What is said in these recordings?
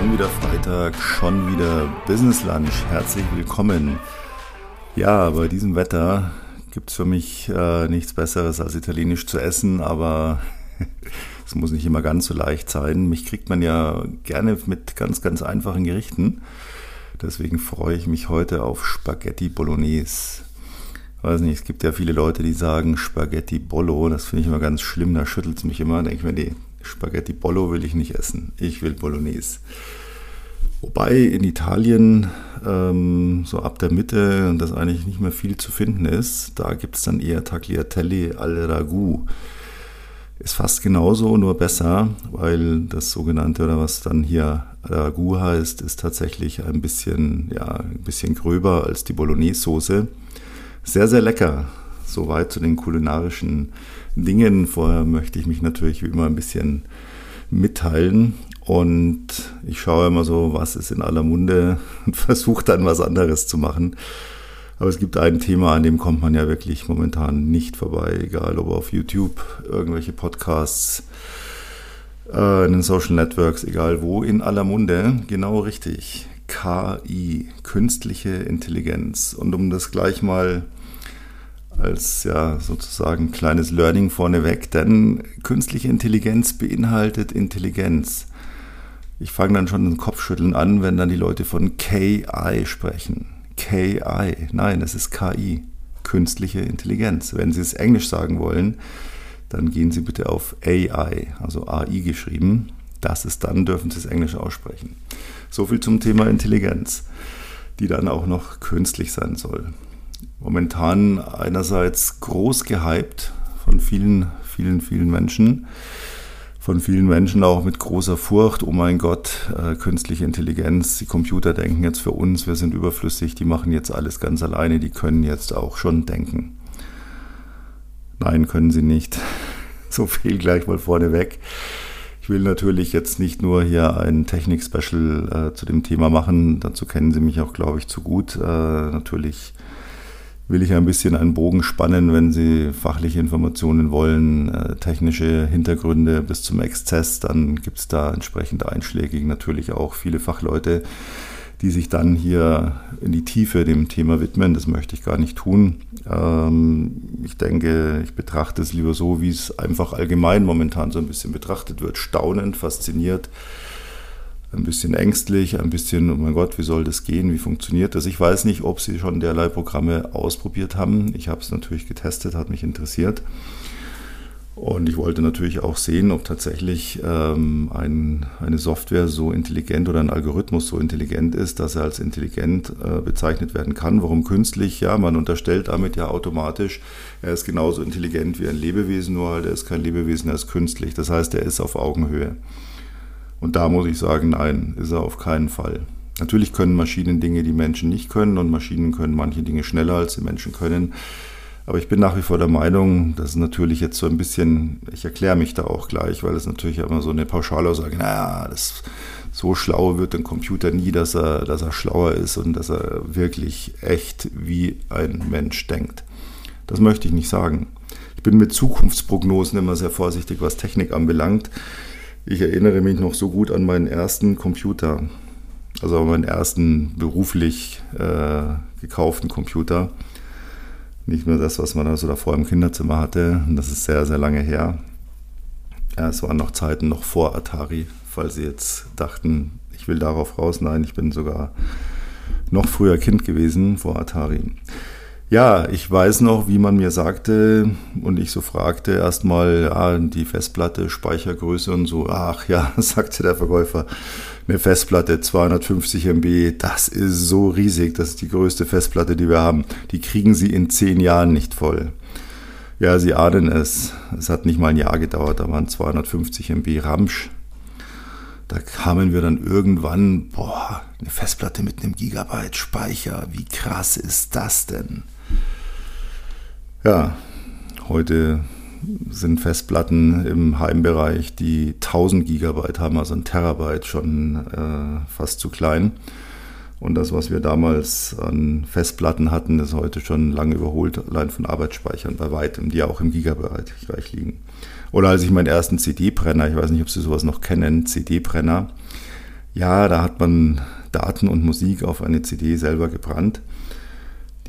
Schon wieder Freitag, schon wieder Business Lunch. Herzlich willkommen. Ja, bei diesem Wetter gibt es für mich äh, nichts Besseres als italienisch zu essen, aber es muss nicht immer ganz so leicht sein. Mich kriegt man ja gerne mit ganz, ganz einfachen Gerichten. Deswegen freue ich mich heute auf Spaghetti Bolognese. Weiß nicht, es gibt ja viele Leute, die sagen Spaghetti Bollo. Das finde ich immer ganz schlimm, da schüttelt es mich immer. Da denke ich mir, nee, Spaghetti Bollo will ich nicht essen. Ich will Bolognese. Wobei in Italien ähm, so ab der Mitte das eigentlich nicht mehr viel zu finden ist. Da gibt es dann eher Tagliatelle al Ragu. Ist fast genauso, nur besser, weil das sogenannte oder was dann hier Ragu heißt, ist tatsächlich ein bisschen, ja, ein bisschen gröber als die Bolognese-Soße. Sehr, sehr lecker. Soweit zu den kulinarischen Dingen. Vorher möchte ich mich natürlich wie immer ein bisschen mitteilen. Und ich schaue immer so, was ist in aller Munde und versuche dann was anderes zu machen. Aber es gibt ein Thema, an dem kommt man ja wirklich momentan nicht vorbei, egal ob auf YouTube, irgendwelche Podcasts, äh, in den Social Networks, egal wo, in aller Munde, genau richtig. KI, künstliche Intelligenz. Und um das gleich mal als ja sozusagen kleines Learning vorneweg, denn künstliche Intelligenz beinhaltet Intelligenz. Ich fange dann schon den Kopfschütteln an, wenn dann die Leute von KI sprechen. KI, nein, es ist KI, künstliche Intelligenz. Wenn Sie es Englisch sagen wollen, dann gehen Sie bitte auf AI, also AI geschrieben. Das ist dann, dürfen Sie es Englisch aussprechen. So viel zum Thema Intelligenz, die dann auch noch künstlich sein soll momentan einerseits groß gehypt von vielen, vielen, vielen Menschen. Von vielen Menschen auch mit großer Furcht, oh mein Gott, äh, künstliche Intelligenz, die Computer denken jetzt für uns, wir sind überflüssig, die machen jetzt alles ganz alleine, die können jetzt auch schon denken. Nein, können sie nicht. So viel gleich mal vorneweg. Ich will natürlich jetzt nicht nur hier ein Technik-Special äh, zu dem Thema machen, dazu kennen Sie mich auch, glaube ich, zu gut. Äh, natürlich will ich ein bisschen einen Bogen spannen, wenn Sie fachliche Informationen wollen, äh, technische Hintergründe bis zum Exzess, dann gibt es da entsprechend einschlägig natürlich auch viele Fachleute, die sich dann hier in die Tiefe dem Thema widmen. Das möchte ich gar nicht tun. Ähm, ich denke, ich betrachte es lieber so, wie es einfach allgemein momentan so ein bisschen betrachtet wird. Staunend, fasziniert ein bisschen ängstlich, ein bisschen, oh mein Gott, wie soll das gehen, wie funktioniert das? Ich weiß nicht, ob Sie schon derlei Programme ausprobiert haben. Ich habe es natürlich getestet, hat mich interessiert. Und ich wollte natürlich auch sehen, ob tatsächlich ähm, ein, eine Software so intelligent oder ein Algorithmus so intelligent ist, dass er als intelligent äh, bezeichnet werden kann. Warum künstlich? Ja, man unterstellt damit ja automatisch, er ist genauso intelligent wie ein Lebewesen, nur halt er ist kein Lebewesen, er ist künstlich. Das heißt, er ist auf Augenhöhe. Und da muss ich sagen, nein, ist er auf keinen Fall. Natürlich können Maschinen Dinge, die Menschen nicht können und Maschinen können manche Dinge schneller, als die Menschen können. Aber ich bin nach wie vor der Meinung, das ist natürlich jetzt so ein bisschen, ich erkläre mich da auch gleich, weil es natürlich immer so eine Pauschalaussage, naja, das, so schlau wird ein Computer nie, dass er, dass er schlauer ist und dass er wirklich echt wie ein Mensch denkt. Das möchte ich nicht sagen. Ich bin mit Zukunftsprognosen immer sehr vorsichtig, was Technik anbelangt. Ich erinnere mich noch so gut an meinen ersten Computer, also meinen ersten beruflich äh, gekauften Computer. Nicht nur das, was man also davor im Kinderzimmer hatte. Das ist sehr, sehr lange her. Ja, es waren noch Zeiten noch vor Atari, falls Sie jetzt dachten, ich will darauf raus. Nein, ich bin sogar noch früher Kind gewesen vor Atari. Ja, ich weiß noch, wie man mir sagte und ich so fragte erstmal, ja, die Festplatte, Speichergröße und so. Ach ja, sagte der Verkäufer, eine Festplatte 250 MB, das ist so riesig, das ist die größte Festplatte, die wir haben. Die kriegen Sie in zehn Jahren nicht voll. Ja, Sie ahnen es. Es hat nicht mal ein Jahr gedauert, da waren 250 MB Ramsch. Da kamen wir dann irgendwann, boah, eine Festplatte mit einem Gigabyte Speicher, wie krass ist das denn? Ja, heute sind Festplatten im Heimbereich, die 1000 Gigabyte haben, also ein Terabyte, schon äh, fast zu klein. Und das, was wir damals an Festplatten hatten, ist heute schon lange überholt, allein von Arbeitsspeichern bei weitem, die auch im Gigabyte-Bereich liegen. Oder als ich meinen ersten CD-Brenner, ich weiß nicht, ob Sie sowas noch kennen, CD-Brenner, Ja, da hat man Daten und Musik auf eine CD selber gebrannt.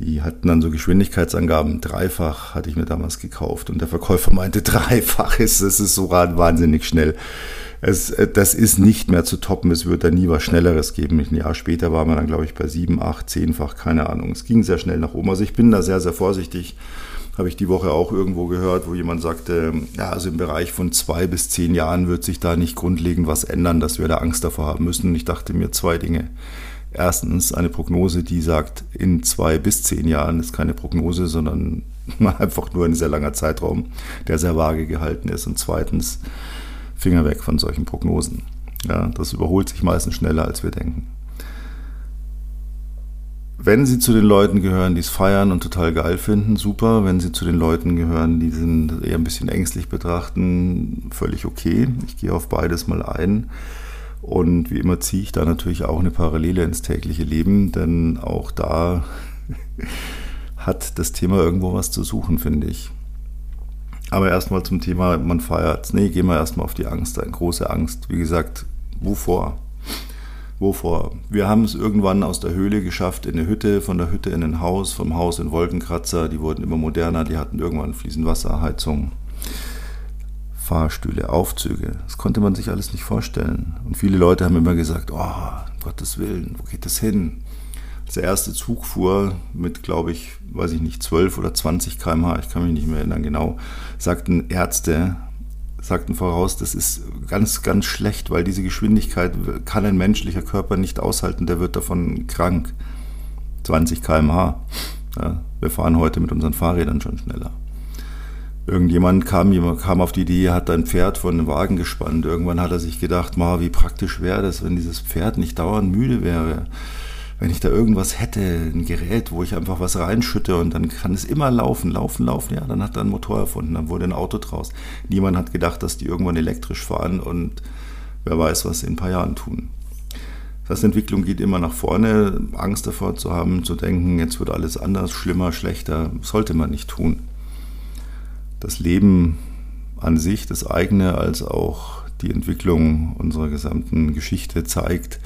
Die hatten dann so Geschwindigkeitsangaben. Dreifach hatte ich mir damals gekauft. Und der Verkäufer meinte, dreifach ist, es ist so wahnsinnig schnell. Es, äh, das ist nicht mehr zu toppen. Es wird da nie was Schnelleres geben. Ein Jahr später war man dann, glaube ich, bei sieben, acht, zehnfach, keine Ahnung. Es ging sehr schnell nach oben. Also ich bin da sehr, sehr vorsichtig. Habe ich die Woche auch irgendwo gehört, wo jemand sagte, ja, also im Bereich von zwei bis zehn Jahren wird sich da nicht grundlegend was ändern, dass wir da Angst davor haben müssen. Und ich dachte mir zwei Dinge. Erstens eine Prognose, die sagt, in zwei bis zehn Jahren ist keine Prognose, sondern einfach nur ein sehr langer Zeitraum, der sehr vage gehalten ist. Und zweitens, Finger weg von solchen Prognosen. Ja, das überholt sich meistens schneller, als wir denken. Wenn Sie zu den Leuten gehören, die es feiern und total geil finden, super. Wenn Sie zu den Leuten gehören, die sind eher ein bisschen ängstlich betrachten, völlig okay. Ich gehe auf beides mal ein. Und wie immer ziehe ich da natürlich auch eine Parallele ins tägliche Leben, denn auch da hat das Thema irgendwo was zu suchen, finde ich. Aber erstmal zum Thema, man feiert. Nee, gehen wir erstmal auf die Angst ein. Große Angst. Wie gesagt, wovor? Wovor? Wir haben es irgendwann aus der Höhle geschafft, in eine Hütte, von der Hütte in ein Haus, vom Haus in Wolkenkratzer. Die wurden immer moderner, die hatten irgendwann fließend Wasserheizung. Fahrstühle, Aufzüge. Das konnte man sich alles nicht vorstellen. Und viele Leute haben immer gesagt, oh, um Gottes Willen, wo geht das hin? Als der erste Zug fuhr mit, glaube ich, weiß ich nicht, 12 oder 20 km/h, ich kann mich nicht mehr erinnern genau, sagten Ärzte, sagten voraus, das ist ganz, ganz schlecht, weil diese Geschwindigkeit kann ein menschlicher Körper nicht aushalten, der wird davon krank. 20 km/h. Ja, wir fahren heute mit unseren Fahrrädern schon schneller. Irgendjemand kam, kam auf die Idee, hat ein Pferd von einem Wagen gespannt. Irgendwann hat er sich gedacht, ma, wie praktisch wäre das, wenn dieses Pferd nicht dauernd müde wäre. Wenn ich da irgendwas hätte, ein Gerät, wo ich einfach was reinschütte und dann kann es immer laufen, laufen, laufen. Ja, dann hat er ein Motor erfunden, dann wurde ein Auto draus. Niemand hat gedacht, dass die irgendwann elektrisch fahren und wer weiß, was sie in ein paar Jahren tun. Das heißt, Entwicklung geht immer nach vorne. Angst davor zu haben, zu denken, jetzt wird alles anders, schlimmer, schlechter, sollte man nicht tun das Leben an sich, das eigene, als auch die Entwicklung unserer gesamten Geschichte zeigt,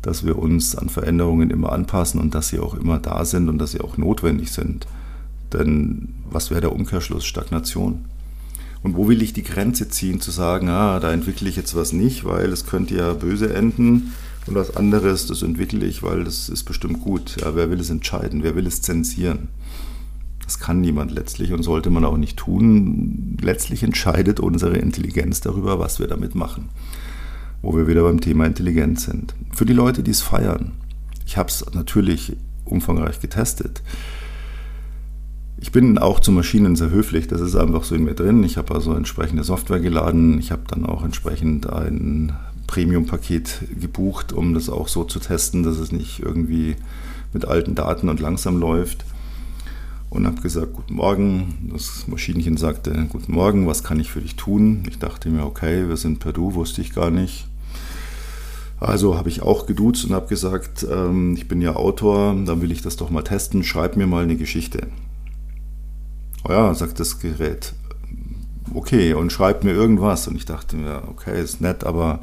dass wir uns an Veränderungen immer anpassen und dass sie auch immer da sind und dass sie auch notwendig sind. Denn was wäre der Umkehrschluss? Stagnation. Und wo will ich die Grenze ziehen, zu sagen, ah, da entwickle ich jetzt was nicht, weil es könnte ja böse enden und was anderes, das entwickle ich, weil das ist bestimmt gut. Ja, wer will es entscheiden? Wer will es zensieren? Das kann niemand letztlich und sollte man auch nicht tun. Letztlich entscheidet unsere Intelligenz darüber, was wir damit machen. Wo wir wieder beim Thema Intelligenz sind. Für die Leute, die es feiern. Ich habe es natürlich umfangreich getestet. Ich bin auch zu Maschinen sehr höflich, das ist einfach so in mir drin. Ich habe also entsprechende Software geladen. Ich habe dann auch entsprechend ein Premium-Paket gebucht, um das auch so zu testen, dass es nicht irgendwie mit alten Daten und langsam läuft und habe gesagt, guten Morgen. Das Maschinchen sagte, guten Morgen, was kann ich für dich tun? Ich dachte mir, okay, wir sind per Du, wusste ich gar nicht. Also habe ich auch geduzt und habe gesagt, ähm, ich bin ja Autor, dann will ich das doch mal testen, schreib mir mal eine Geschichte. Oh ja, sagt das Gerät, okay, und schreib mir irgendwas. Und ich dachte mir, okay, ist nett, aber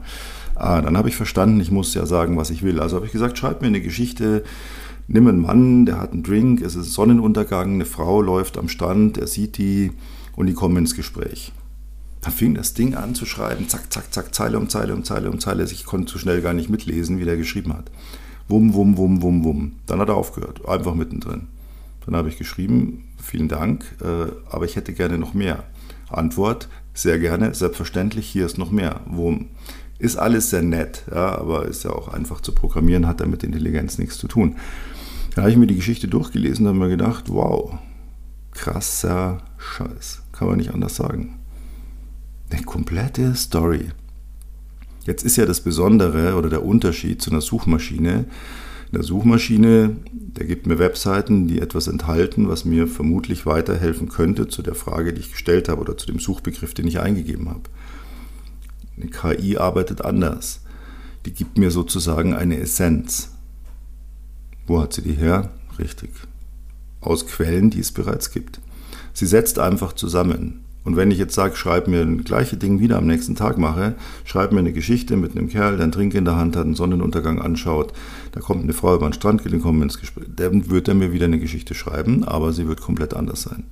ah, dann habe ich verstanden, ich muss ja sagen, was ich will. Also habe ich gesagt, schreib mir eine Geschichte, nimm einen Mann, der hat einen Drink, es ist Sonnenuntergang, eine Frau läuft am Strand, er sieht die und die kommen ins Gespräch. Dann fing das Ding an zu schreiben, zack, zack, zack, Zeile um Zeile um Zeile um Zeile. Ich konnte zu schnell gar nicht mitlesen, wie der geschrieben hat. Wum, wum, wum, wum, wum. Dann hat er aufgehört, einfach mittendrin. Dann habe ich geschrieben, vielen Dank, äh, aber ich hätte gerne noch mehr. Antwort, sehr gerne, selbstverständlich, hier ist noch mehr. Wum. Ist alles sehr nett, ja, aber ist ja auch einfach zu programmieren, hat damit Intelligenz nichts zu tun. Da habe ich mir die Geschichte durchgelesen und habe mir gedacht, wow, krasser Scheiß. Kann man nicht anders sagen. Eine komplette Story. Jetzt ist ja das Besondere oder der Unterschied zu einer Suchmaschine. Eine Suchmaschine, der gibt mir Webseiten, die etwas enthalten, was mir vermutlich weiterhelfen könnte zu der Frage, die ich gestellt habe oder zu dem Suchbegriff, den ich eingegeben habe. Eine KI arbeitet anders. Die gibt mir sozusagen eine Essenz. Wo hat sie die her? Richtig. Aus Quellen, die es bereits gibt. Sie setzt einfach zusammen Und wenn ich jetzt sage, schreib mir ein gleiche Ding wieder am nächsten Tag mache, schreib mir eine Geschichte mit einem Kerl, der einen Trink in der Hand hat, einen Sonnenuntergang anschaut, da kommt eine Frau über den Strand kommen ins Gespräch, dann wird er mir wieder eine Geschichte schreiben, aber sie wird komplett anders sein.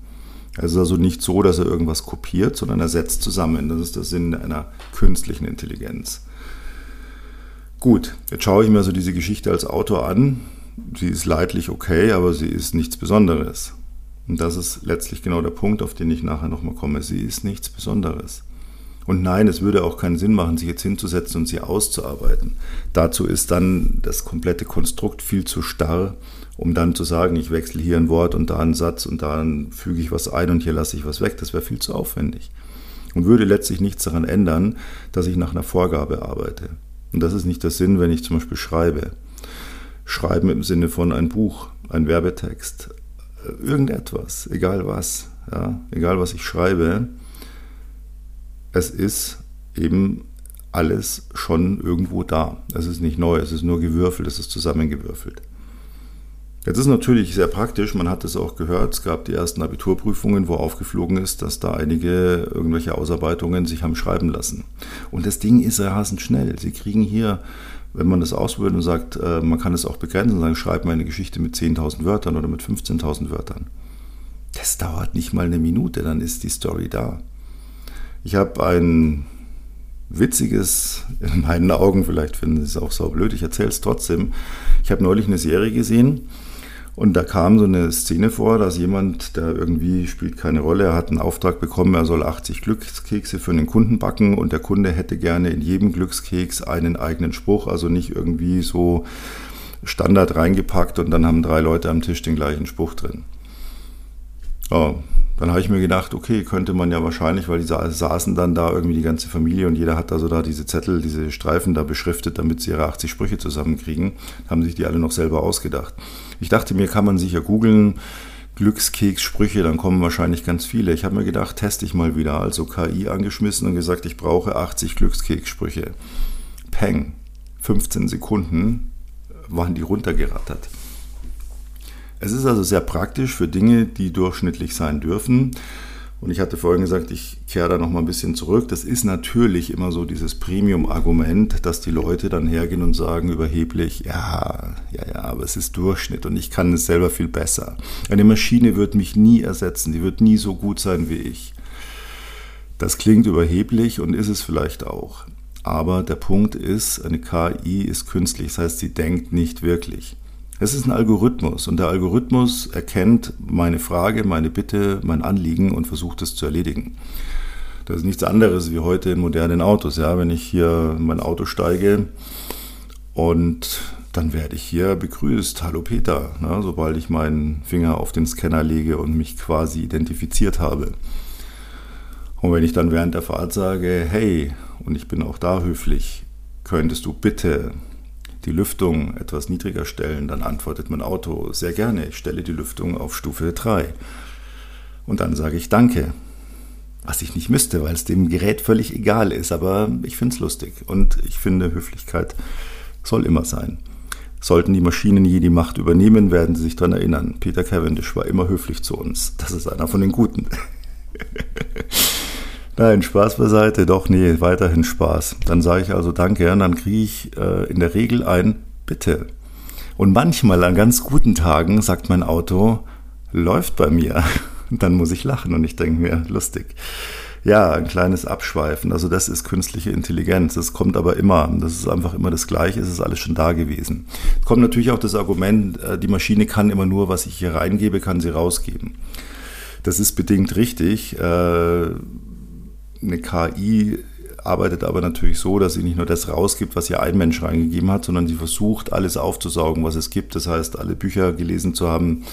Es ist also nicht so, dass er irgendwas kopiert, sondern er setzt zusammen. Das ist der Sinn einer künstlichen Intelligenz. Gut, jetzt schaue ich mir also diese Geschichte als Autor an. Sie ist leidlich okay, aber sie ist nichts Besonderes. Und das ist letztlich genau der Punkt, auf den ich nachher nochmal komme. Sie ist nichts Besonderes. Und nein, es würde auch keinen Sinn machen, sich jetzt hinzusetzen und sie auszuarbeiten. Dazu ist dann das komplette Konstrukt viel zu starr, um dann zu sagen, ich wechsle hier ein Wort und da einen Satz und dann füge ich was ein und hier lasse ich was weg. Das wäre viel zu aufwendig. Und würde letztlich nichts daran ändern, dass ich nach einer Vorgabe arbeite. Und das ist nicht der Sinn, wenn ich zum Beispiel schreibe. Schreiben im Sinne von ein Buch, ein Werbetext, irgendetwas, egal was, ja, egal was ich schreibe, es ist eben alles schon irgendwo da. Es ist nicht neu, es ist nur gewürfelt, es ist zusammengewürfelt. Jetzt ist natürlich sehr praktisch, man hat es auch gehört, es gab die ersten Abiturprüfungen, wo aufgeflogen ist, dass da einige irgendwelche Ausarbeitungen sich haben schreiben lassen. Und das Ding ist rasend schnell. Sie kriegen hier wenn man das ausprobiert und sagt, äh, man kann es auch begrenzen, sagen, schreib mal eine Geschichte mit 10.000 Wörtern oder mit 15.000 Wörtern. Das dauert nicht mal eine Minute, dann ist die Story da. Ich habe ein witziges, in meinen Augen, vielleicht finden Sie es auch so blöd, ich erzähle es trotzdem. Ich habe neulich eine Serie gesehen, und da kam so eine Szene vor, dass jemand, der irgendwie spielt keine Rolle, er hat einen Auftrag bekommen, er soll 80 Glückskekse für einen Kunden backen und der Kunde hätte gerne in jedem Glückskeks einen eigenen Spruch, also nicht irgendwie so Standard reingepackt und dann haben drei Leute am Tisch den gleichen Spruch drin. Oh, dann habe ich mir gedacht, okay, könnte man ja wahrscheinlich, weil die saßen dann da irgendwie die ganze Familie und jeder hat also da diese Zettel, diese Streifen da beschriftet, damit sie ihre 80 Sprüche zusammenkriegen, haben sich die alle noch selber ausgedacht. Ich dachte mir, kann man sicher googeln, Glückskeks-Sprüche, dann kommen wahrscheinlich ganz viele. Ich habe mir gedacht, teste ich mal wieder, also KI angeschmissen und gesagt, ich brauche 80 Glückskeks-Sprüche. Peng, 15 Sekunden waren die runtergerattert. Es ist also sehr praktisch für Dinge, die durchschnittlich sein dürfen. Und ich hatte vorhin gesagt, ich kehre da noch mal ein bisschen zurück. Das ist natürlich immer so dieses Premium-Argument, dass die Leute dann hergehen und sagen überheblich, ja, ja, ja, aber es ist Durchschnitt und ich kann es selber viel besser. Eine Maschine wird mich nie ersetzen, die wird nie so gut sein wie ich. Das klingt überheblich und ist es vielleicht auch. Aber der Punkt ist, eine KI ist künstlich, das heißt, sie denkt nicht wirklich. Es ist ein Algorithmus und der Algorithmus erkennt meine Frage, meine Bitte, mein Anliegen und versucht es zu erledigen. Das ist nichts anderes wie heute in modernen Autos. Ja, wenn ich hier in mein Auto steige und dann werde ich hier begrüßt. Hallo Peter, ne, sobald ich meinen Finger auf den Scanner lege und mich quasi identifiziert habe. Und wenn ich dann während der Fahrt sage, hey, und ich bin auch da höflich, könntest du bitte die Lüftung etwas niedriger stellen, dann antwortet mein Auto sehr gerne, ich stelle die Lüftung auf Stufe 3. Und dann sage ich Danke. Was ich nicht müsste, weil es dem Gerät völlig egal ist, aber ich finde es lustig und ich finde, Höflichkeit soll immer sein. Sollten die Maschinen je die Macht übernehmen, werden sie sich daran erinnern. Peter Cavendish war immer höflich zu uns. Das ist einer von den Guten. Nein, Spaß beiseite, doch, nee, weiterhin Spaß. Dann sage ich also Danke und dann kriege ich äh, in der Regel ein Bitte. Und manchmal an ganz guten Tagen sagt mein Auto, läuft bei mir. Dann muss ich lachen und ich denke mir, lustig. Ja, ein kleines Abschweifen. Also das ist künstliche Intelligenz. Das kommt aber immer. Das ist einfach immer das Gleiche. Es ist alles schon da gewesen. Es kommt natürlich auch das Argument, äh, die Maschine kann immer nur, was ich hier reingebe, kann sie rausgeben. Das ist bedingt richtig. Eine KI arbeitet aber natürlich so, dass sie nicht nur das rausgibt, was hier ein Mensch reingegeben hat, sondern sie versucht, alles aufzusaugen, was es gibt. Das heißt, alle Bücher gelesen zu haben,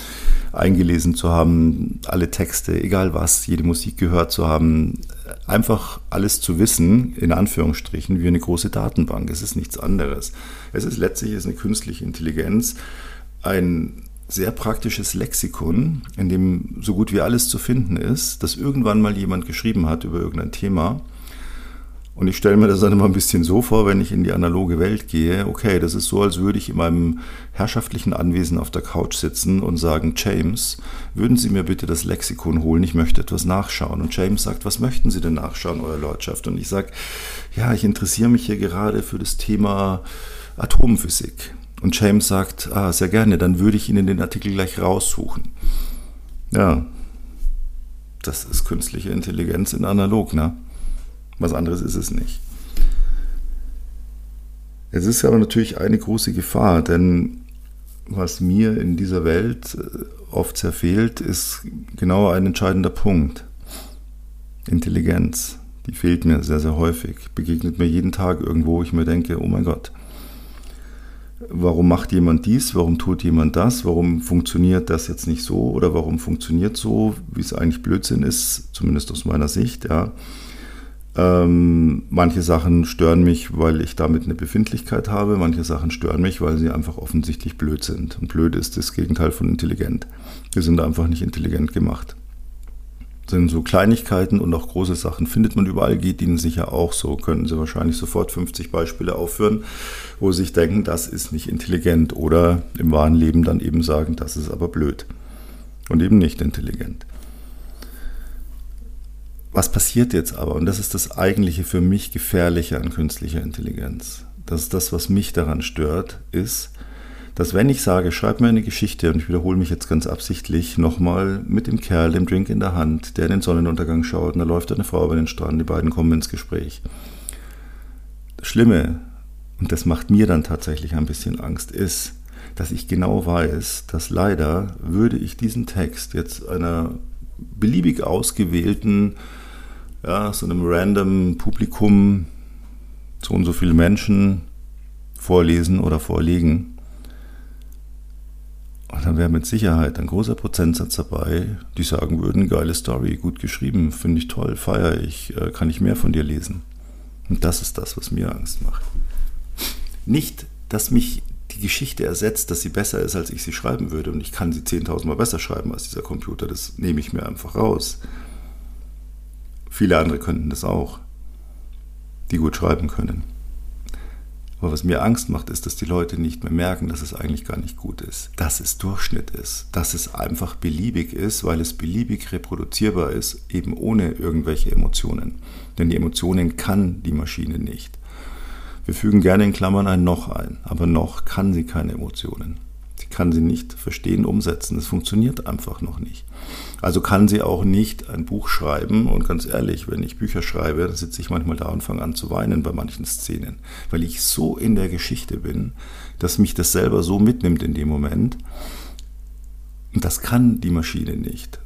eingelesen zu haben, alle Texte, egal was, jede Musik gehört zu haben, einfach alles zu wissen, in Anführungsstrichen, wie eine große Datenbank. Es ist nichts anderes. Es ist letztlich ist eine künstliche Intelligenz, ein sehr praktisches Lexikon, in dem so gut wie alles zu finden ist, das irgendwann mal jemand geschrieben hat über irgendein Thema. Und ich stelle mir das dann immer ein bisschen so vor, wenn ich in die analoge Welt gehe. Okay, das ist so, als würde ich in meinem herrschaftlichen Anwesen auf der Couch sitzen und sagen, James, würden Sie mir bitte das Lexikon holen? Ich möchte etwas nachschauen. Und James sagt, was möchten Sie denn nachschauen, Euer Lordschaft? Und ich sage, ja, ich interessiere mich hier gerade für das Thema Atomphysik. Und James sagt, ah, sehr gerne, dann würde ich Ihnen den Artikel gleich raussuchen. Ja, das ist künstliche Intelligenz in analog, ne? Was anderes ist es nicht. Es ist aber natürlich eine große Gefahr, denn was mir in dieser Welt äh, oft sehr fehlt, ist genau ein entscheidender Punkt. Intelligenz. Die fehlt mir sehr, sehr häufig. Begegnet mir jeden Tag irgendwo, wo ich mir denke, oh mein Gott, warum macht jemand dies, warum tut jemand das, warum funktioniert das jetzt nicht so oder warum funktioniert so, wie es eigentlich Blödsinn ist, zumindest aus meiner Sicht, ja. Ähm, manche Sachen stören mich, weil ich damit eine Befindlichkeit habe. Manche Sachen stören mich, weil sie einfach offensichtlich blöd sind. Und blöd ist das Gegenteil von intelligent. Wir sind einfach nicht intelligent gemacht. Sind so Kleinigkeiten und auch große Sachen findet man überall, geht Ihnen sicher auch so. Können Sie wahrscheinlich sofort 50 Beispiele aufführen, wo Sie sich denken, das ist nicht intelligent oder im wahren Leben dann eben sagen, das ist aber blöd und eben nicht intelligent. Was passiert jetzt aber? Und das ist das eigentliche für mich Gefährliche an künstlicher Intelligenz. Das ist das, was mich daran stört, ist, dass wenn ich sage, schreib mir eine Geschichte, und ich wiederhole mich jetzt ganz absichtlich, nochmal mit dem Kerl, dem Drink in der Hand, der in den Sonnenuntergang schaut, und da läuft eine Frau über den Strand, die beiden kommen ins Gespräch. Das Schlimme, und das macht mir dann tatsächlich ein bisschen Angst, ist, dass ich genau weiß, dass leider würde ich diesen Text jetzt einer beliebig ausgewählten ja, so einem random Publikum so und so viele Menschen vorlesen oder vorlegen. Und dann wäre mit Sicherheit ein großer Prozentsatz dabei, die sagen würden, geile Story, gut geschrieben, finde ich toll, feiere ich, äh, kann ich mehr von dir lesen. Und das ist das, was mir Angst macht. Nicht, dass mich die Geschichte ersetzt, dass sie besser ist, als ich sie schreiben würde. Und ich kann sie 10.000 Mal besser schreiben als dieser Computer. Das nehme ich mir einfach raus. Viele andere könnten das auch, die gut schreiben können. Aber was mir Angst macht, ist, dass die Leute nicht mehr merken, dass es eigentlich gar nicht gut ist, dass es Durchschnitt ist, dass es einfach beliebig ist, weil es beliebig reproduzierbar ist, eben ohne irgendwelche Emotionen. Denn die Emotionen kann die Maschine nicht. Wir fügen gerne in Klammern ein noch ein, aber noch kann sie keine Emotionen kann sie nicht verstehen, umsetzen. Es funktioniert einfach noch nicht. Also kann sie auch nicht ein Buch schreiben. Und ganz ehrlich, wenn ich Bücher schreibe, dann sitze ich manchmal da und fange an zu weinen bei manchen Szenen, weil ich so in der Geschichte bin, dass mich das selber so mitnimmt in dem Moment. Und das kann die Maschine nicht.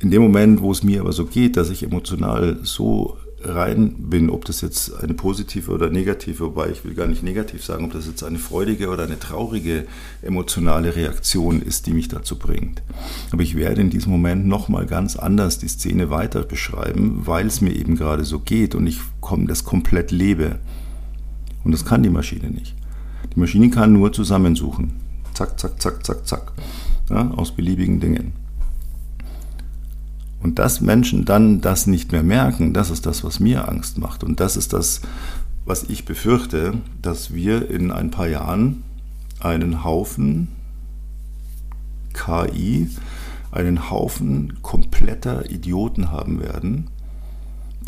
In dem Moment, wo es mir aber so geht, dass ich emotional so rein bin, ob das jetzt eine positive oder negative, wobei ich will gar nicht negativ sagen, ob das jetzt eine freudige oder eine traurige emotionale Reaktion ist, die mich dazu bringt. Aber ich werde in diesem Moment nochmal ganz anders die Szene weiter beschreiben, weil es mir eben gerade so geht und ich das komplett lebe. Und das kann die Maschine nicht. Die Maschine kann nur zusammensuchen. Zack, zack, zack, zack, zack. Ja, aus beliebigen Dingen. Und dass Menschen dann das nicht mehr merken, das ist das, was mir Angst macht. Und das ist das, was ich befürchte, dass wir in ein paar Jahren einen Haufen KI, einen Haufen kompletter Idioten haben werden,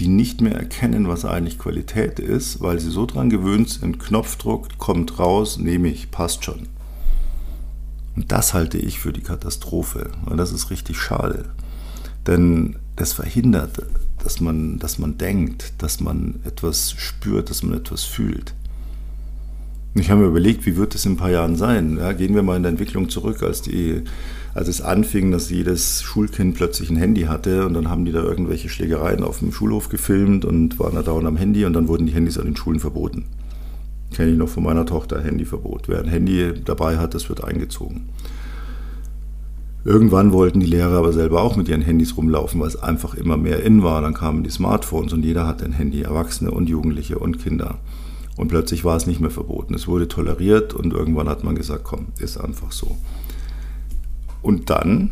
die nicht mehr erkennen, was eigentlich Qualität ist, weil sie so dran gewöhnt sind, Knopfdruck, kommt raus, nehme ich, passt schon. Und das halte ich für die Katastrophe. Und das ist richtig schade. Denn das verhindert, dass man, dass man denkt, dass man etwas spürt, dass man etwas fühlt. Ich habe mir überlegt, wie wird es in ein paar Jahren sein? Ja, gehen wir mal in der Entwicklung zurück, als, die, als es anfing, dass jedes Schulkind plötzlich ein Handy hatte und dann haben die da irgendwelche Schlägereien auf dem Schulhof gefilmt und waren da dauernd am Handy und dann wurden die Handys an den Schulen verboten. Kenne ich noch von meiner Tochter, Handyverbot. Wer ein Handy dabei hat, das wird eingezogen. Irgendwann wollten die Lehrer aber selber auch mit ihren Handys rumlaufen, weil es einfach immer mehr in war. Dann kamen die Smartphones und jeder hatte ein Handy, Erwachsene und Jugendliche und Kinder. Und plötzlich war es nicht mehr verboten. Es wurde toleriert und irgendwann hat man gesagt, komm, ist einfach so. Und dann,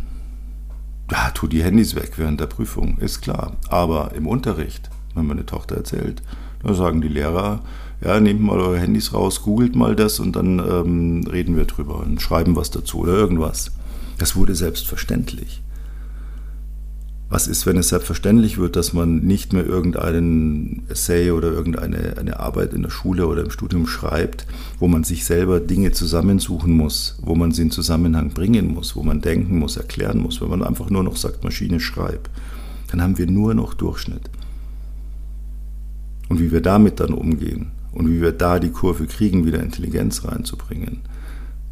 ja, tu die Handys weg während der Prüfung, ist klar. Aber im Unterricht, wenn meine Tochter erzählt. Da sagen die Lehrer, ja, nehmt mal eure Handys raus, googelt mal das und dann ähm, reden wir drüber und schreiben was dazu oder irgendwas. Das wurde selbstverständlich. Was ist, wenn es selbstverständlich wird, dass man nicht mehr irgendeinen Essay oder irgendeine eine Arbeit in der Schule oder im Studium schreibt, wo man sich selber Dinge zusammensuchen muss, wo man sie in Zusammenhang bringen muss, wo man denken muss, erklären muss, wenn man einfach nur noch sagt, Maschine schreib, dann haben wir nur noch Durchschnitt. Und wie wir damit dann umgehen und wie wir da die Kurve kriegen, wieder Intelligenz reinzubringen,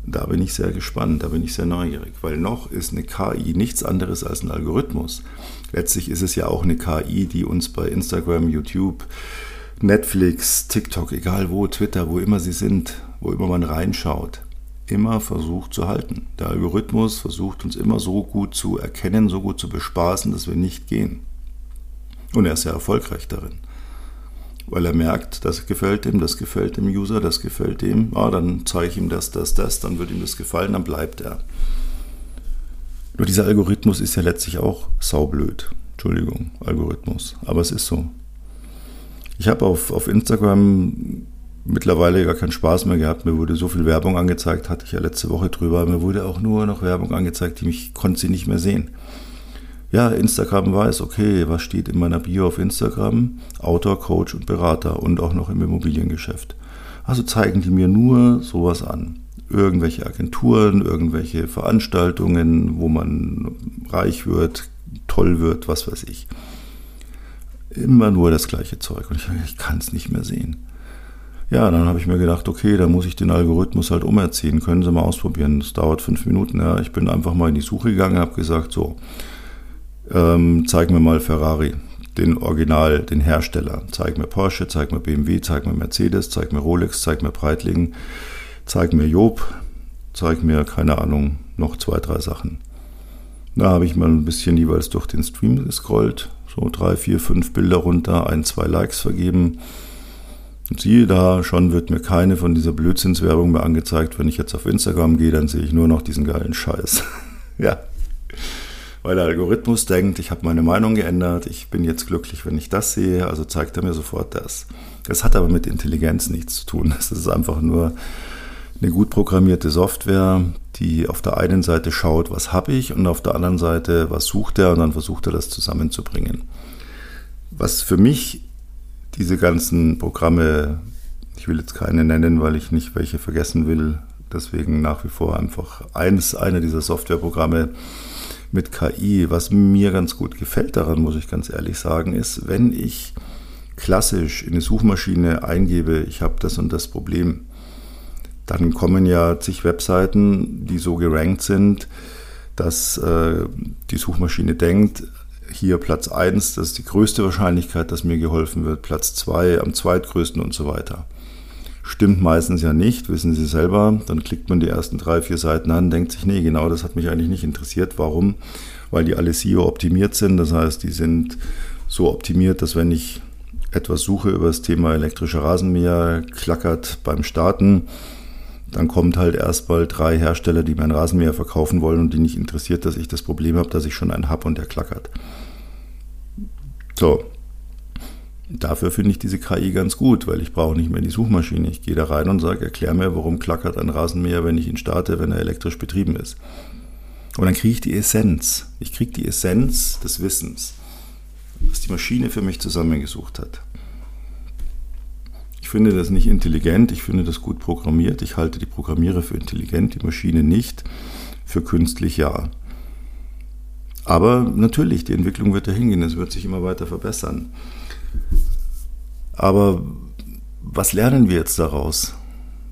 da bin ich sehr gespannt, da bin ich sehr neugierig, weil noch ist eine KI nichts anderes als ein Algorithmus. Letztlich ist es ja auch eine KI, die uns bei Instagram, YouTube, Netflix, TikTok, egal wo, Twitter, wo immer sie sind, wo immer man reinschaut, immer versucht zu halten. Der Algorithmus versucht uns immer so gut zu erkennen, so gut zu bespaßen, dass wir nicht gehen. Und er ist sehr erfolgreich darin weil er merkt, das gefällt ihm, das gefällt dem User, das gefällt dem, ah, dann zeige ich ihm das, das, das, dann wird ihm das gefallen, dann bleibt er. Nur dieser Algorithmus ist ja letztlich auch saublöd. Entschuldigung, Algorithmus, aber es ist so. Ich habe auf, auf Instagram mittlerweile gar keinen Spaß mehr gehabt. Mir wurde so viel Werbung angezeigt, hatte ich ja letzte Woche drüber. Mir wurde auch nur noch Werbung angezeigt, die mich konnte sie nicht mehr sehen ja, Instagram weiß, okay, was steht in meiner Bio auf Instagram? Autor, Coach und Berater und auch noch im Immobiliengeschäft. Also zeigen die mir nur sowas an. Irgendwelche Agenturen, irgendwelche Veranstaltungen, wo man reich wird, toll wird, was weiß ich. Immer nur das gleiche Zeug. Und ich, ich kann es nicht mehr sehen. Ja, dann habe ich mir gedacht, okay, dann muss ich den Algorithmus halt umerziehen. Können Sie mal ausprobieren. Das dauert fünf Minuten. Ja, ich bin einfach mal in die Suche gegangen, habe gesagt, so, ähm, zeig mir mal Ferrari, den Original, den Hersteller. Zeig mir Porsche, zeig mir BMW, zeig mir Mercedes, zeig mir Rolex, zeig mir Breitling, zeig mir Job, zeig mir, keine Ahnung, noch zwei, drei Sachen. Da habe ich mal ein bisschen jeweils durch den Stream gescrollt, so drei, vier, fünf Bilder runter, ein, zwei Likes vergeben. Und siehe da, schon wird mir keine von dieser Blödsinnswerbung mehr angezeigt. Wenn ich jetzt auf Instagram gehe, dann sehe ich nur noch diesen geilen Scheiß. ja weil der Algorithmus denkt, ich habe meine Meinung geändert, ich bin jetzt glücklich, wenn ich das sehe, also zeigt er mir sofort das. Das hat aber mit Intelligenz nichts zu tun. Das ist einfach nur eine gut programmierte Software, die auf der einen Seite schaut, was habe ich, und auf der anderen Seite, was sucht er, und dann versucht er das zusammenzubringen. Was für mich diese ganzen Programme, ich will jetzt keine nennen, weil ich nicht welche vergessen will, deswegen nach wie vor einfach eines, eine dieser Softwareprogramme, mit KI. Was mir ganz gut gefällt daran, muss ich ganz ehrlich sagen, ist, wenn ich klassisch in eine Suchmaschine eingebe, ich habe das und das Problem, dann kommen ja zig Webseiten, die so gerankt sind, dass äh, die Suchmaschine denkt, hier Platz 1, das ist die größte Wahrscheinlichkeit, dass mir geholfen wird, Platz 2 am zweitgrößten und so weiter. Stimmt meistens ja nicht, wissen Sie selber. Dann klickt man die ersten drei, vier Seiten an, denkt sich, nee, genau das hat mich eigentlich nicht interessiert. Warum? Weil die alle SEO optimiert sind. Das heißt, die sind so optimiert, dass wenn ich etwas suche über das Thema elektrischer Rasenmäher, klackert beim Starten, dann kommt halt erst mal drei Hersteller, die mein Rasenmäher verkaufen wollen und die nicht interessiert, dass ich das Problem habe, dass ich schon einen habe und der klackert. So, Dafür finde ich diese KI ganz gut, weil ich brauche nicht mehr die Suchmaschine. Ich gehe da rein und sage, erklär mir, warum klackert ein Rasenmäher, wenn ich ihn starte, wenn er elektrisch betrieben ist. Und dann kriege ich die Essenz. Ich kriege die Essenz des Wissens, was die Maschine für mich zusammengesucht hat. Ich finde das nicht intelligent, ich finde das gut programmiert. Ich halte die Programmierer für intelligent, die Maschine nicht. Für künstlich ja. Aber natürlich, die Entwicklung wird dahin gehen, es wird sich immer weiter verbessern. Aber was lernen wir jetzt daraus?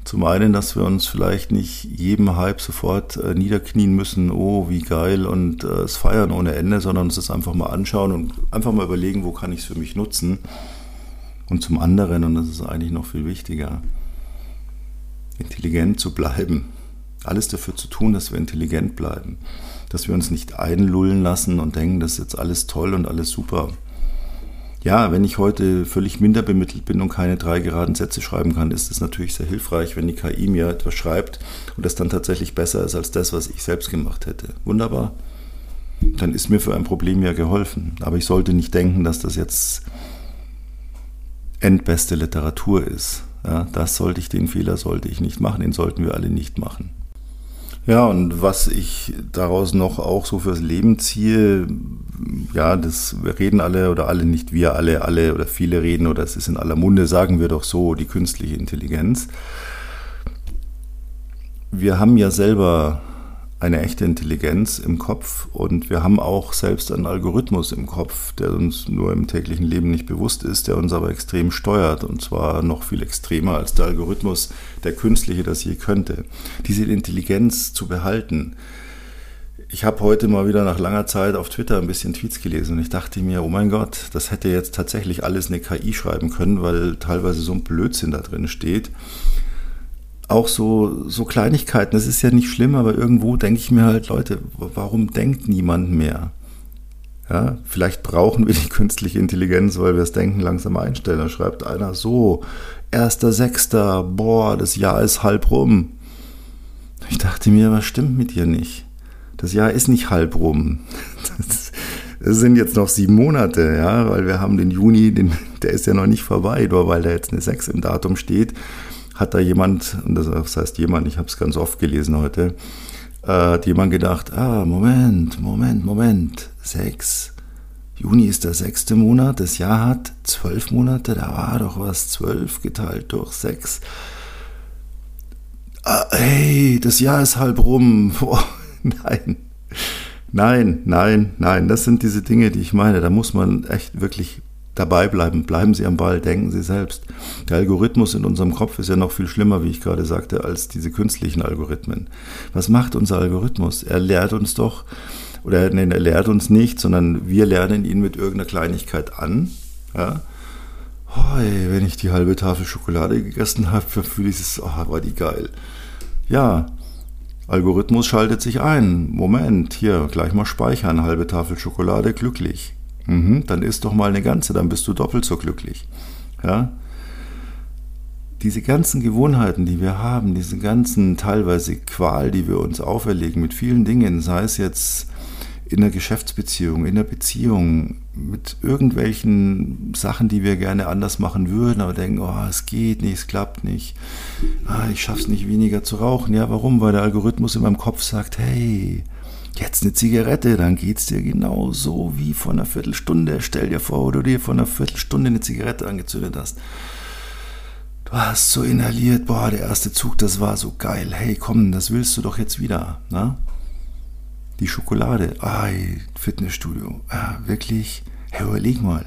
Zum einen, dass wir uns vielleicht nicht jedem Hype sofort äh, niederknien müssen, oh, wie geil und äh, es feiern ohne Ende, sondern uns das einfach mal anschauen und einfach mal überlegen, wo kann ich es für mich nutzen. Und zum anderen, und das ist eigentlich noch viel wichtiger, intelligent zu bleiben. Alles dafür zu tun, dass wir intelligent bleiben. Dass wir uns nicht einlullen lassen und denken, das ist jetzt alles toll und alles super. Ja, wenn ich heute völlig minder bemittelt bin und keine drei geraden Sätze schreiben kann, ist es natürlich sehr hilfreich, wenn die KI mir etwas schreibt und das dann tatsächlich besser ist als das, was ich selbst gemacht hätte. Wunderbar. Dann ist mir für ein Problem ja geholfen. Aber ich sollte nicht denken, dass das jetzt endbeste Literatur ist. Ja, das sollte ich, den Fehler sollte ich nicht machen, den sollten wir alle nicht machen. Ja, und was ich daraus noch auch so fürs Leben ziehe, ja, das reden alle oder alle, nicht wir alle, alle oder viele reden oder es ist in aller Munde, sagen wir doch so, die künstliche Intelligenz. Wir haben ja selber eine echte Intelligenz im Kopf und wir haben auch selbst einen Algorithmus im Kopf, der uns nur im täglichen Leben nicht bewusst ist, der uns aber extrem steuert und zwar noch viel extremer als der Algorithmus, der künstliche das je könnte. Diese Intelligenz zu behalten. Ich habe heute mal wieder nach langer Zeit auf Twitter ein bisschen Tweets gelesen und ich dachte mir, oh mein Gott, das hätte jetzt tatsächlich alles eine KI schreiben können, weil teilweise so ein Blödsinn da drin steht auch so, so Kleinigkeiten, das ist ja nicht schlimm, aber irgendwo denke ich mir halt, Leute, warum denkt niemand mehr? Ja, vielleicht brauchen wir die künstliche Intelligenz, weil wir das Denken langsam einstellen. Da schreibt einer so, erster, sechster, boah, das Jahr ist halb rum. Ich dachte mir, was stimmt mit dir nicht? Das Jahr ist nicht halb rum. Das, sind jetzt noch sieben Monate, ja, weil wir haben den Juni, den, der ist ja noch nicht vorbei, nur weil da jetzt eine 6 im Datum steht hat da jemand, und das heißt jemand, ich habe es ganz oft gelesen heute, äh, hat jemand gedacht, ah, Moment, Moment, Moment, sechs. Juni ist der sechste Monat, das Jahr hat zwölf Monate, da war doch was, zwölf geteilt durch sechs. Ah, hey, das Jahr ist halb rum. Boah, nein, nein, nein, nein, das sind diese Dinge, die ich meine. Da muss man echt wirklich dabei bleiben. Bleiben Sie am Ball, denken Sie selbst. Der Algorithmus in unserem Kopf ist ja noch viel schlimmer, wie ich gerade sagte, als diese künstlichen Algorithmen. Was macht unser Algorithmus? Er lehrt uns doch, oder nein, er lehrt uns nicht, sondern wir lernen ihn mit irgendeiner Kleinigkeit an. Ja? Hoi, wenn ich die halbe Tafel Schokolade gegessen habe, fühle ich es, oh, war die geil. Ja, Algorithmus schaltet sich ein. Moment, hier, gleich mal speichern, halbe Tafel Schokolade, glücklich. Mhm, dann isst doch mal eine ganze, dann bist du doppelt so glücklich. Ja? Diese ganzen Gewohnheiten, die wir haben, diese ganzen teilweise Qual, die wir uns auferlegen mit vielen Dingen, sei es jetzt in der Geschäftsbeziehung, in der Beziehung, mit irgendwelchen Sachen, die wir gerne anders machen würden, aber denken, oh, es geht nicht, es klappt nicht, ah, ich schaffe es nicht weniger zu rauchen. Ja, warum? Weil der Algorithmus in meinem Kopf sagt, hey, Jetzt eine Zigarette, dann geht's dir genauso wie vor einer Viertelstunde. Stell dir vor, wo du dir vor einer Viertelstunde eine Zigarette angezündet hast. Du hast so inhaliert, boah, der erste Zug, das war so geil. Hey, komm, das willst du doch jetzt wieder. Na? Die Schokolade, ai, Fitnessstudio. Ah, wirklich? Hey, überleg mal.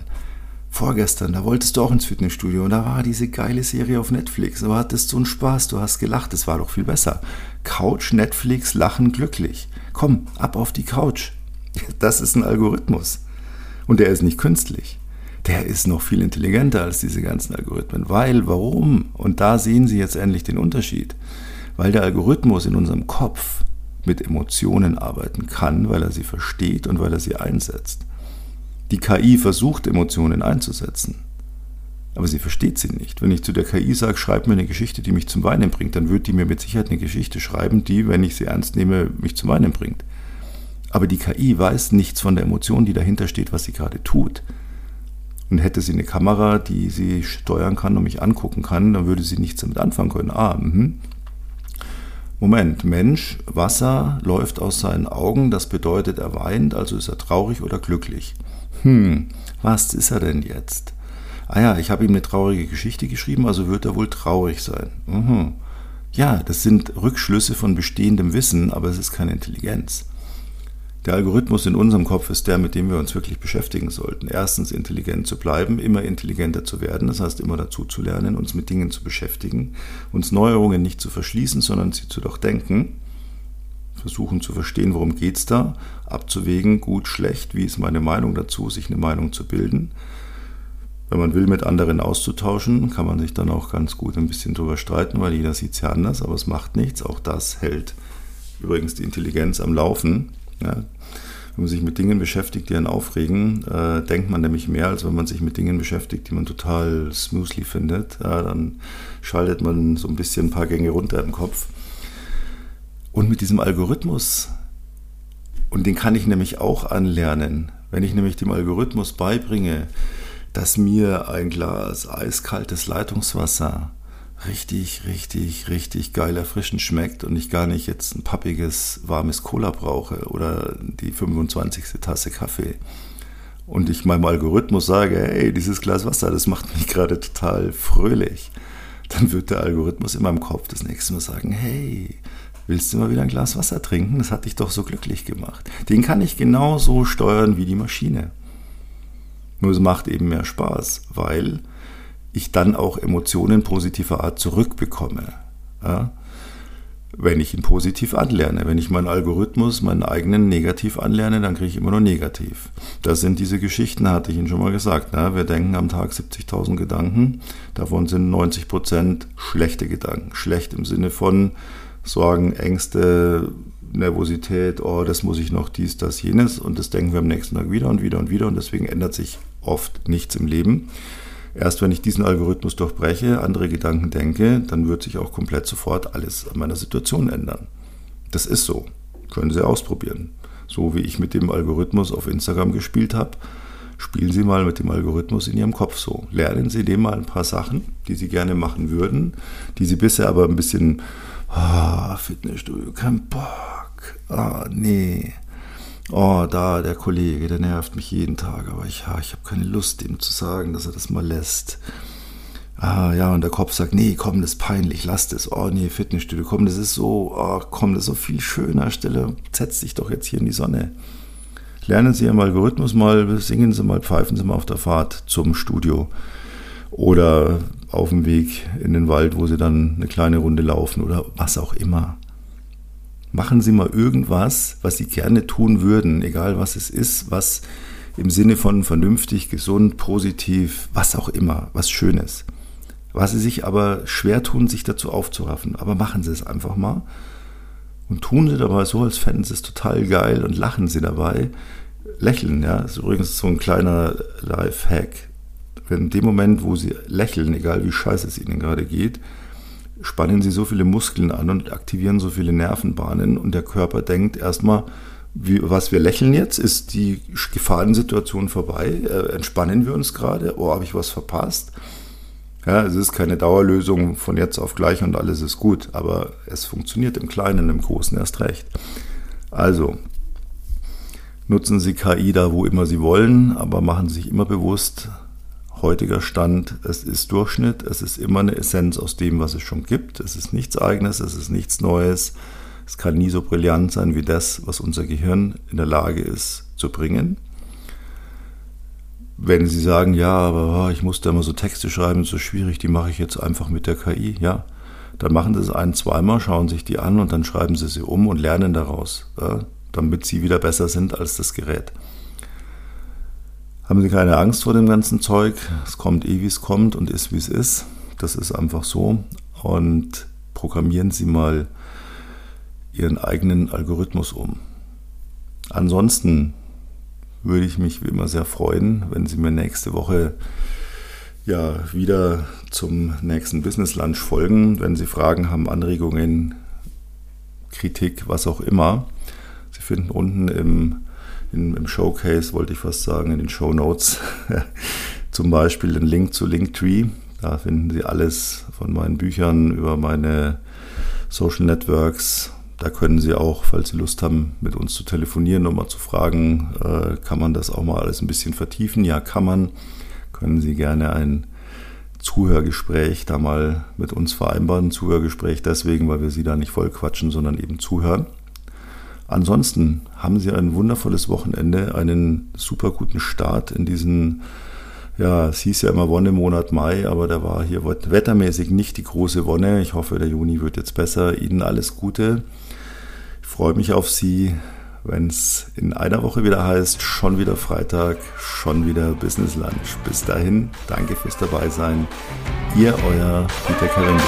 Vorgestern, da wolltest du auch ins Fitnessstudio und da war diese geile Serie auf Netflix. Du hattest so einen Spaß, du hast gelacht, das war doch viel besser. Couch, Netflix, Lachen, glücklich. Komm, ab auf die Couch. Das ist ein Algorithmus. Und der ist nicht künstlich. Der ist noch viel intelligenter als diese ganzen Algorithmen. Weil, warum? Und da sehen Sie jetzt endlich den Unterschied. Weil der Algorithmus in unserem Kopf mit Emotionen arbeiten kann, weil er sie versteht und weil er sie einsetzt. Die KI versucht, Emotionen einzusetzen. Aber sie versteht sie nicht. Wenn ich zu der KI sage, schreib mir eine Geschichte, die mich zum Weinen bringt, dann wird die mir mit Sicherheit eine Geschichte schreiben, die, wenn ich sie ernst nehme, mich zum Weinen bringt. Aber die KI weiß nichts von der Emotion, die dahinter steht, was sie gerade tut. Und hätte sie eine Kamera, die sie steuern kann und mich angucken kann, dann würde sie nichts damit anfangen können. Ah, mh. Moment, Mensch, Wasser läuft aus seinen Augen, das bedeutet, er weint, also ist er traurig oder glücklich. Hm, was ist er denn jetzt? ah ja, ich habe ihm eine traurige Geschichte geschrieben, also wird er wohl traurig sein. Mhm. Ja, das sind Rückschlüsse von bestehendem Wissen, aber es ist keine Intelligenz. Der Algorithmus in unserem Kopf ist der, mit dem wir uns wirklich beschäftigen sollten. Erstens intelligent zu bleiben, immer intelligenter zu werden, das heißt immer dazu zu lernen, uns mit Dingen zu beschäftigen, uns Neuerungen nicht zu verschließen, sondern sie zu durchdenken, versuchen zu verstehen, worum geht es da, abzuwägen, gut, schlecht, wie ist meine Meinung dazu, sich eine Meinung zu bilden wenn man will, mit anderen auszutauschen, kann man sich dann auch ganz gut ein bisschen drüber streiten, weil jeder sieht es ja anders, aber es macht nichts. Auch das hält übrigens die Intelligenz am Laufen. Ja. Wenn man sich mit Dingen beschäftigt, die einen aufregen, äh, denkt man nämlich mehr, als wenn man sich mit Dingen beschäftigt, die man total smoothly findet. Ja, dann schaltet man so ein bisschen ein paar Gänge runter im Kopf. Und mit diesem Algorithmus, und den kann ich nämlich auch anlernen, wenn ich nämlich dem Algorithmus beibringe, dass mir ein Glas eiskaltes Leitungswasser richtig, richtig, richtig geil erfrischend schmeckt und ich gar nicht jetzt ein pappiges, warmes Cola brauche oder die 25. Tasse Kaffee. Und ich meinem Algorithmus sage, hey, dieses Glas Wasser, das macht mich gerade total fröhlich. Dann wird der Algorithmus in meinem Kopf das nächste Mal sagen, hey, willst du mal wieder ein Glas Wasser trinken? Das hat dich doch so glücklich gemacht. Den kann ich genauso steuern wie die Maschine. Nur es macht eben mehr Spaß, weil ich dann auch Emotionen positiver Art zurückbekomme. Ja? Wenn ich ihn positiv anlerne, wenn ich meinen Algorithmus, meinen eigenen negativ anlerne, dann kriege ich immer nur negativ. Das sind diese Geschichten, hatte ich Ihnen schon mal gesagt. Ne? Wir denken am Tag 70.000 Gedanken, davon sind 90 Prozent schlechte Gedanken. Schlecht im Sinne von Sorgen, Ängste, Nervosität, oh, das muss ich noch, dies, das, jenes. Und das denken wir am nächsten Tag wieder und wieder und wieder. Und deswegen ändert sich oft nichts im Leben. Erst wenn ich diesen Algorithmus durchbreche, andere Gedanken denke, dann wird sich auch komplett sofort alles an meiner Situation ändern. Das ist so. Können Sie ausprobieren. So wie ich mit dem Algorithmus auf Instagram gespielt habe, spielen Sie mal mit dem Algorithmus in Ihrem Kopf so. Lernen Sie dem mal ein paar Sachen, die Sie gerne machen würden, die Sie bisher aber ein bisschen, ah, Fitnessstudio, kein Bock, ah, nee, oh, da, der Kollege, der nervt mich jeden Tag, aber ich, ja, ich habe keine Lust, ihm zu sagen, dass er das mal lässt. Ah, ja, und der Kopf sagt, nee, komm, das ist peinlich, lass das. Oh, nee, Fitnessstudio, komm, das ist so, oh, komm, das ist so viel schöner. Stelle, setz dich doch jetzt hier in die Sonne. Lernen Sie Ihren Algorithmus mal, singen Sie mal, pfeifen Sie mal auf der Fahrt zum Studio. Oder auf dem Weg in den Wald, wo Sie dann eine kleine Runde laufen oder was auch immer machen Sie mal irgendwas, was Sie gerne tun würden, egal was es ist, was im Sinne von vernünftig, gesund, positiv, was auch immer, was Schönes. Was Sie sich aber schwer tun, sich dazu aufzuraffen. Aber machen Sie es einfach mal und tun Sie dabei so, als fänden Sie es total geil und lachen Sie dabei. Lächeln, ja, ist übrigens so ein kleiner Life-Hack. Wenn in dem Moment, wo Sie lächeln, egal wie scheiße es Ihnen gerade geht, spannen sie so viele Muskeln an und aktivieren so viele Nervenbahnen und der Körper denkt erstmal, wie, was wir lächeln jetzt, ist die Gefahrensituation vorbei, äh, entspannen wir uns gerade, oh, habe ich was verpasst? Ja, es ist keine Dauerlösung von jetzt auf gleich und alles ist gut, aber es funktioniert im Kleinen, im Großen erst recht. Also, nutzen Sie KI da, wo immer Sie wollen, aber machen Sie sich immer bewusst, heutiger Stand, es ist Durchschnitt, es ist immer eine Essenz aus dem, was es schon gibt. Es ist nichts Eigenes, es ist nichts Neues. Es kann nie so brillant sein wie das, was unser Gehirn in der Lage ist zu bringen. Wenn Sie sagen, ja, aber oh, ich muss da immer so Texte schreiben, so schwierig, die mache ich jetzt einfach mit der KI, ja, dann machen Sie es ein, zweimal, schauen sich die an und dann schreiben Sie sie um und lernen daraus, ja, damit Sie wieder besser sind als das Gerät. Haben Sie keine Angst vor dem ganzen Zeug. Es kommt eh, wie es kommt und ist, wie es ist. Das ist einfach so. Und programmieren Sie mal Ihren eigenen Algorithmus um. Ansonsten würde ich mich wie immer sehr freuen, wenn Sie mir nächste Woche ja wieder zum nächsten Business Lunch folgen. Wenn Sie Fragen haben, Anregungen, Kritik, was auch immer. Sie finden unten im in, im Showcase, wollte ich fast sagen, in den Show Notes zum Beispiel den Link zu Linktree. Da finden Sie alles von meinen Büchern über meine Social Networks. Da können Sie auch, falls Sie Lust haben, mit uns zu telefonieren, um mal zu fragen, äh, kann man das auch mal alles ein bisschen vertiefen? Ja, kann man. Können Sie gerne ein Zuhörgespräch da mal mit uns vereinbaren. Zuhörgespräch deswegen, weil wir Sie da nicht voll quatschen, sondern eben zuhören. Ansonsten haben Sie ein wundervolles Wochenende, einen super guten Start in diesen, ja, es hieß ja immer Wonne Monat Mai, aber da war hier wettermäßig nicht die große Wonne. Ich hoffe, der Juni wird jetzt besser. Ihnen alles Gute. Ich freue mich auf Sie, wenn es in einer Woche wieder heißt, schon wieder Freitag, schon wieder Business Lunch. Bis dahin, danke fürs Dabeisein. Ihr, euer Peter Cavendish.